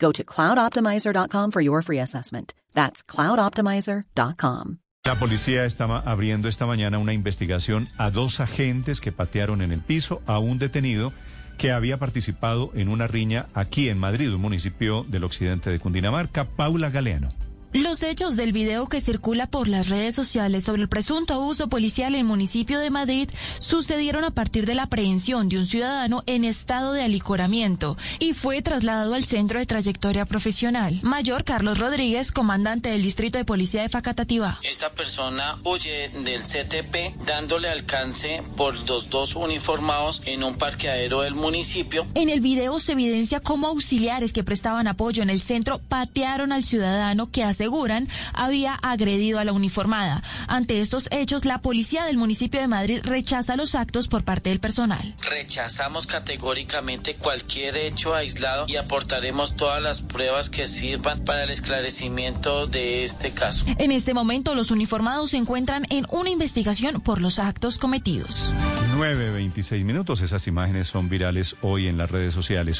Go to cloudoptimizer.com for your free assessment. That's cloudoptimizer.com. La policía estaba abriendo esta mañana una investigación a dos agentes que patearon en el piso a un detenido que había participado en una riña aquí en Madrid, un municipio del occidente de Cundinamarca, Paula Galeano. Los hechos del video que circula por las redes sociales sobre el presunto abuso policial en el municipio de Madrid sucedieron a partir de la aprehensión de un ciudadano en estado de alicoramiento y fue trasladado al centro de trayectoria profesional. Mayor Carlos Rodríguez, comandante del distrito de policía de Facatativá. Esta persona huye del CTP dándole alcance por los dos uniformados en un parqueadero del municipio. En el video se evidencia cómo auxiliares que prestaban apoyo en el centro patearon al ciudadano que hace aseguran había agredido a la uniformada. Ante estos hechos, la policía del municipio de Madrid rechaza los actos por parte del personal. Rechazamos categóricamente cualquier hecho aislado y aportaremos todas las pruebas que sirvan para el esclarecimiento de este caso. En este momento, los uniformados se encuentran en una investigación por los actos cometidos. 9.26 minutos. Esas imágenes son virales hoy en las redes sociales.